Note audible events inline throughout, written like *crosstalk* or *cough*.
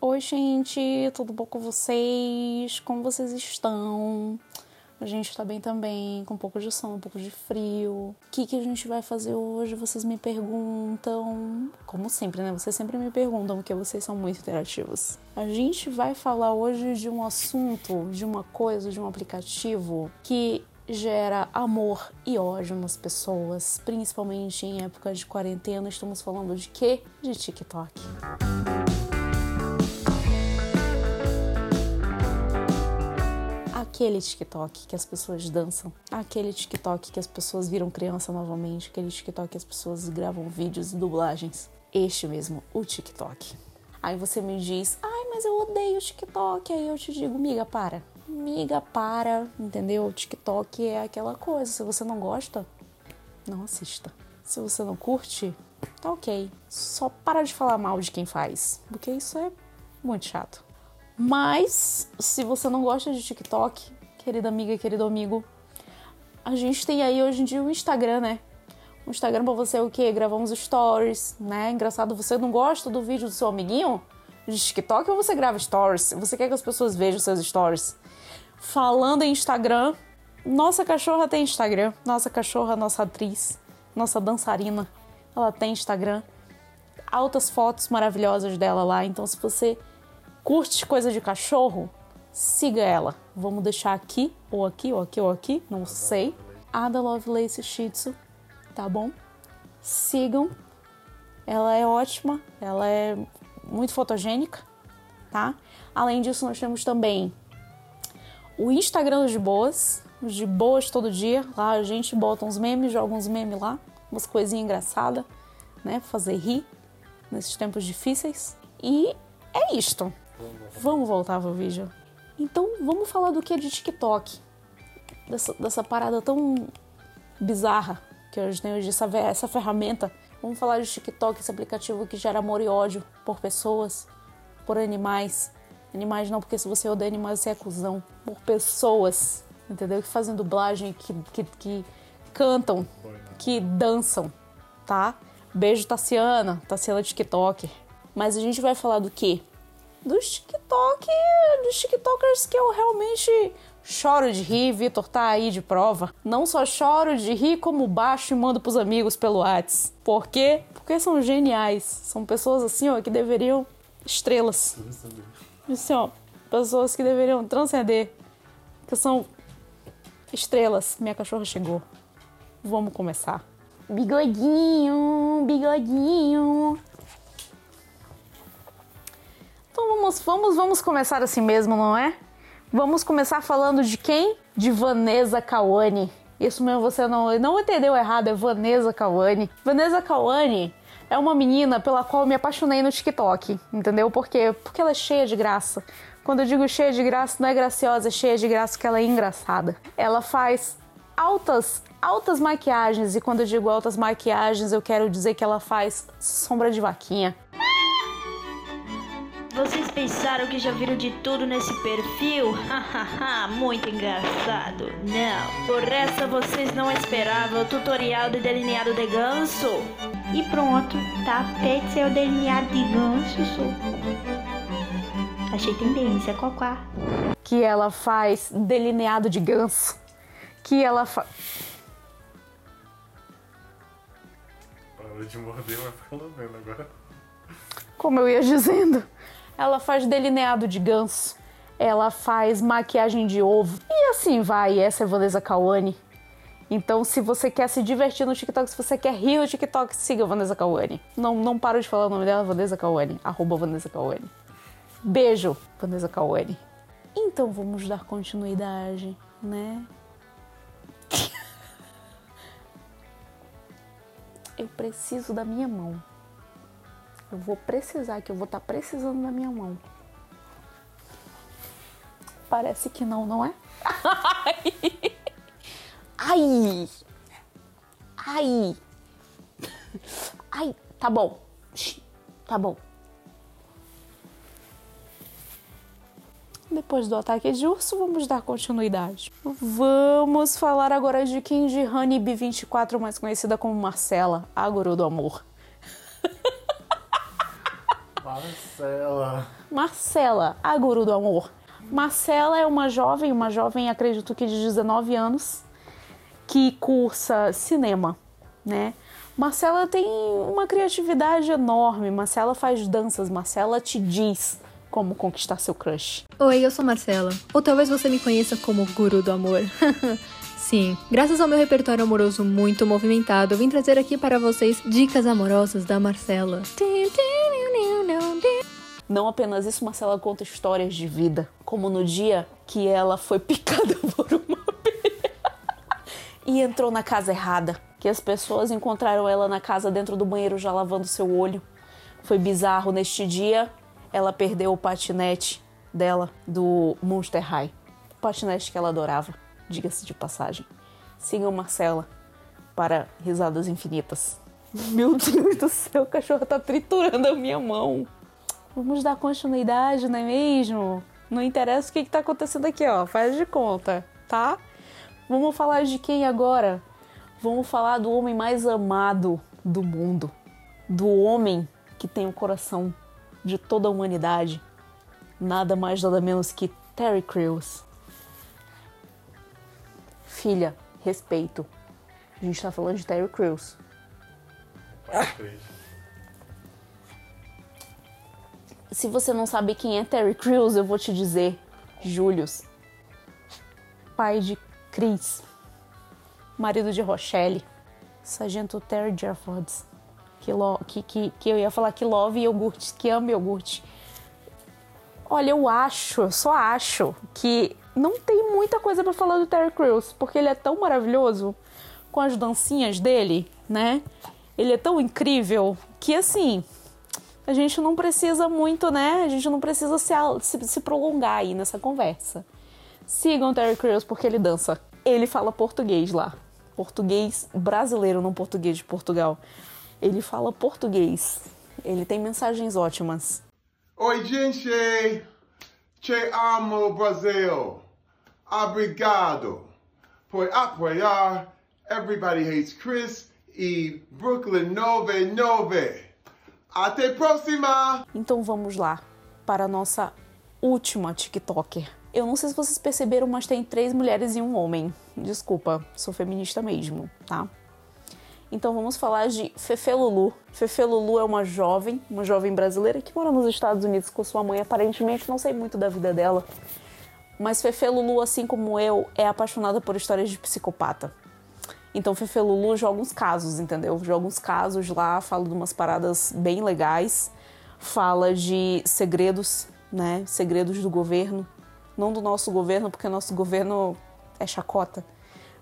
Oi, gente, tudo bom com vocês? Como vocês estão? A gente tá bem também, com um pouco de sono, um pouco de frio. O que, que a gente vai fazer hoje? Vocês me perguntam. Como sempre, né? Vocês sempre me perguntam, porque vocês são muito interativos. A gente vai falar hoje de um assunto, de uma coisa, de um aplicativo que gera amor e ódio nas pessoas, principalmente em época de quarentena. Estamos falando de quê? De TikTok. Aquele TikTok que as pessoas dançam, aquele TikTok que as pessoas viram criança novamente, aquele TikTok que as pessoas gravam vídeos e dublagens. Este mesmo, o TikTok. Aí você me diz, ai, mas eu odeio o TikTok. Aí eu te digo, miga, para. Miga, para, entendeu? O TikTok é aquela coisa. Se você não gosta, não assista. Se você não curte, tá ok. Só para de falar mal de quem faz, porque isso é muito chato. Mas, se você não gosta de TikTok, querida amiga, querido amigo, a gente tem aí hoje em dia o Instagram, né? O Instagram pra você é o quê? Gravar uns stories, né? Engraçado, você não gosta do vídeo do seu amiguinho de TikTok ou você grava stories? Você quer que as pessoas vejam seus stories? Falando em Instagram, nossa cachorra tem Instagram. Nossa cachorra, nossa atriz, nossa dançarina, ela tem Instagram. Altas fotos maravilhosas dela lá. Então, se você curte coisa de cachorro, siga ela. Vamos deixar aqui, ou aqui, ou aqui, ou aqui, não sei. Ada Lovelace Shih Tzu, tá bom? Sigam. Ela é ótima, ela é muito fotogênica, tá? Além disso, nós temos também o Instagram de boas, de boas todo dia. Lá a gente bota uns memes, joga uns memes lá, umas coisinhas engraçadas, né? Fazer rir nesses tempos difíceis. E é isto. Vamos voltar pro vídeo. Então, vamos falar do que é de TikTok. Dessa, dessa parada tão bizarra que hoje tem hoje, essa, essa ferramenta. Vamos falar de TikTok, esse aplicativo que gera amor e ódio por pessoas, por animais. Animais não, porque se você odeia animais, você é cuzão. Por pessoas, entendeu? Que fazem dublagem, que, que, que cantam, que dançam, tá? Beijo, Tassiana, Tassiana TikTok. Mas a gente vai falar do quê? dos TikTok, dos TikTokers que eu realmente choro de rir, Vitor tá aí de prova. Não só choro de rir, como baixo e mando pros amigos pelo Whats. Por quê? Porque são geniais. São pessoas assim, ó, que deveriam estrelas. Assim, ó, pessoas que deveriam transcender. Que são estrelas. Minha cachorra chegou. Vamos começar. Bigodinho, bigodinho. Vamos, vamos, começar assim mesmo, não é? Vamos começar falando de quem? De Vanessa Kawane. Isso mesmo, você não, não entendeu errado, é Vanessa Kawane. Vanessa Kawane é uma menina pela qual me apaixonei no TikTok, entendeu? Por quê? Porque ela é cheia de graça. Quando eu digo cheia de graça, não é graciosa, é cheia de graça porque ela é engraçada. Ela faz altas, altas maquiagens e quando eu digo altas maquiagens, eu quero dizer que ela faz sombra de vaquinha. Vocês pensaram que já viram de tudo nesse perfil? *laughs* Hahaha, muito engraçado. Não, por essa vocês não esperavam o tutorial de delineado de ganso? E pronto, tá feito seu delineado de ganso. Achei tendência, cocá. Que ela faz delineado de ganso. Que ela faz. Parou de morder, mas pelo menos agora. Como eu ia dizendo ela faz delineado de ganso, ela faz maquiagem de ovo e assim vai. Essa é Vanessa Kawane. Então, se você quer se divertir no TikTok, se você quer rir no TikTok, siga Vanessa Kawane. Não, não paro de falar o nome dela, Vanessa Kawane. Arroba Vanessa Kawane. Beijo, Vanessa Kawane. Então, vamos dar continuidade, né? *laughs* Eu preciso da minha mão. Eu vou precisar, que eu vou estar tá precisando da minha mão. Parece que não, não é? *laughs* Ai! Ai! Ai, tá bom. Tá bom. Depois do ataque de urso, vamos dar continuidade. Vamos falar agora de Kenji Honey B24, mais conhecida como Marcela, a guru do amor. Marcela. Marcela, a guru do amor. Marcela é uma jovem, uma jovem, acredito que de 19 anos, que cursa cinema, né? Marcela tem uma criatividade enorme. Marcela faz danças. Marcela te diz como conquistar seu crush. Oi, eu sou Marcela. Ou talvez você me conheça como Guru do Amor. *laughs* Sim, graças ao meu repertório amoroso muito movimentado, eu vim trazer aqui para vocês dicas amorosas da Marcela. Não apenas isso, Marcela conta histórias de vida, como no dia que ela foi *laughs* picada por uma abelha e entrou na casa errada, que as pessoas encontraram ela na casa dentro do banheiro já lavando seu olho. Foi bizarro neste dia, ela perdeu o patinete dela do Monster High, o patinete que ela adorava, diga-se de passagem. Sigam Marcela para risadas infinitas. Meu Deus do céu, o cachorro tá triturando a minha mão. Vamos dar continuidade, não é mesmo? Não interessa o que, que tá acontecendo aqui, ó. Faz de conta, tá? Vamos falar de quem agora? Vamos falar do homem mais amado do mundo. Do homem que tem o coração de toda a humanidade. Nada mais, nada menos que Terry Crews. Filha, respeito. A gente tá falando de Terry Crews. Se você não sabe quem é Terry Crews, eu vou te dizer. Julius. Pai de Chris. Marido de Rochelle. Sargento Terry Jeffords. Que, lo, que, que, que eu ia falar que love iogurte, que ama iogurte. Olha, eu acho, eu só acho que não tem muita coisa para falar do Terry Crews, porque ele é tão maravilhoso com as dancinhas dele, né? Ele é tão incrível que assim, a gente não precisa muito, né? A gente não precisa se, se, se prolongar aí nessa conversa. Sigam o Terry Crews porque ele dança. Ele fala português lá. Português brasileiro, não português de Portugal. Ele fala português. Ele tem mensagens ótimas. Oi, gente! Te amo, Brasil! Obrigado por apoiar Everybody Hates Chris e Brooklyn 99. Até próxima! Então vamos lá para a nossa última TikToker. Eu não sei se vocês perceberam, mas tem três mulheres e um homem. Desculpa, sou feminista mesmo, tá? Então vamos falar de Fefe Lulu. Fefe Lulu é uma jovem, uma jovem brasileira que mora nos Estados Unidos com sua mãe. Aparentemente não sei muito da vida dela. Mas Fefe Lulu, assim como eu, é apaixonada por histórias de psicopata. Então Fefe Lulu joga uns casos, entendeu? Joga uns casos lá, fala de umas paradas bem legais. Fala de segredos, né? Segredos do governo. Não do nosso governo, porque nosso governo é chacota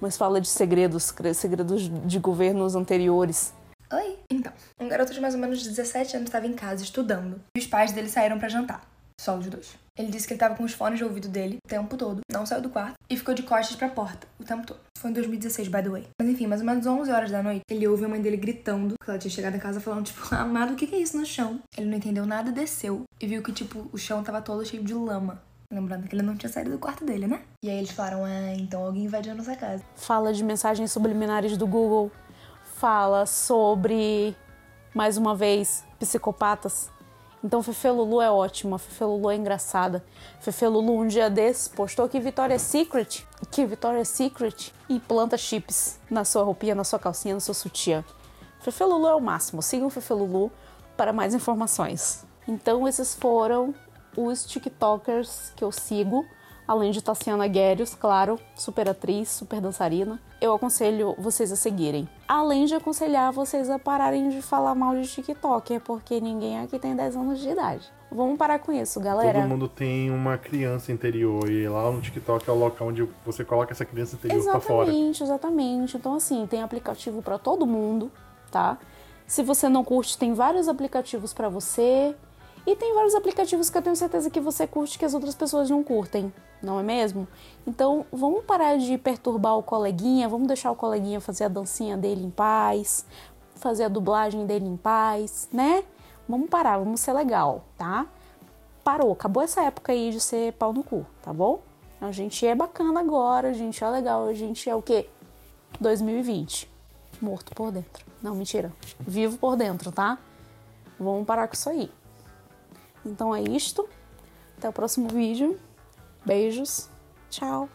mas fala de segredos, segredos de governos anteriores. Oi! Então, um garoto de mais ou menos 17 anos estava em casa estudando e os pais dele saíram para jantar. Só os dois. Ele disse que ele estava com os fones de ouvido dele o tempo todo, não saiu do quarto e ficou de costas para a porta o tempo todo. Foi em 2016, by the way. Mas enfim, mais ou menos 11 horas da noite, ele ouve a mãe dele gritando, porque ela tinha chegado em casa falando, tipo, *laughs* amado, o que é isso no chão? Ele não entendeu nada, desceu e viu que, tipo, o chão tava todo cheio de lama. Lembrando que ele não tinha saído do quarto dele, né? E aí eles falaram: ah, então alguém invadiu a nossa casa. Fala de mensagens subliminares do Google. Fala sobre, mais uma vez, psicopatas. Então Fefe Lulu é ótima, Fefe Lulu é engraçada. Fefe Lulu um dia desses postou que Victoria's Secret, que Victoria's Secret e planta chips na sua roupinha, na sua calcinha, no seu sutiã. Fefe Lulu é o máximo. Sigam Fefe Lulu para mais informações. Então esses foram os TikTokers que eu sigo, além de Tassiana Guérios, claro, super atriz, super dançarina. Eu aconselho vocês a seguirem. Além de aconselhar vocês a pararem de falar mal de TikToker, porque ninguém aqui tem 10 anos de idade. Vamos parar com isso, galera. Todo mundo tem uma criança interior e lá no TikTok é o local onde você coloca essa criança interior exatamente, pra fora. Exatamente, exatamente. Então assim, tem aplicativo para todo mundo, tá? Se você não curte, tem vários aplicativos para você. E tem vários aplicativos que eu tenho certeza que você curte que as outras pessoas não curtem, não é mesmo? Então vamos parar de perturbar o coleguinha, vamos deixar o coleguinha fazer a dancinha dele em paz, fazer a dublagem dele em paz, né? Vamos parar, vamos ser legal, tá? Parou, acabou essa época aí de ser pau no cu, tá bom? A gente é bacana agora, a gente é legal, a gente é o quê? 2020. Morto por dentro. Não, mentira. Vivo por dentro, tá? Vamos parar com isso aí. Então é isto. Até o próximo vídeo. Beijos. Tchau.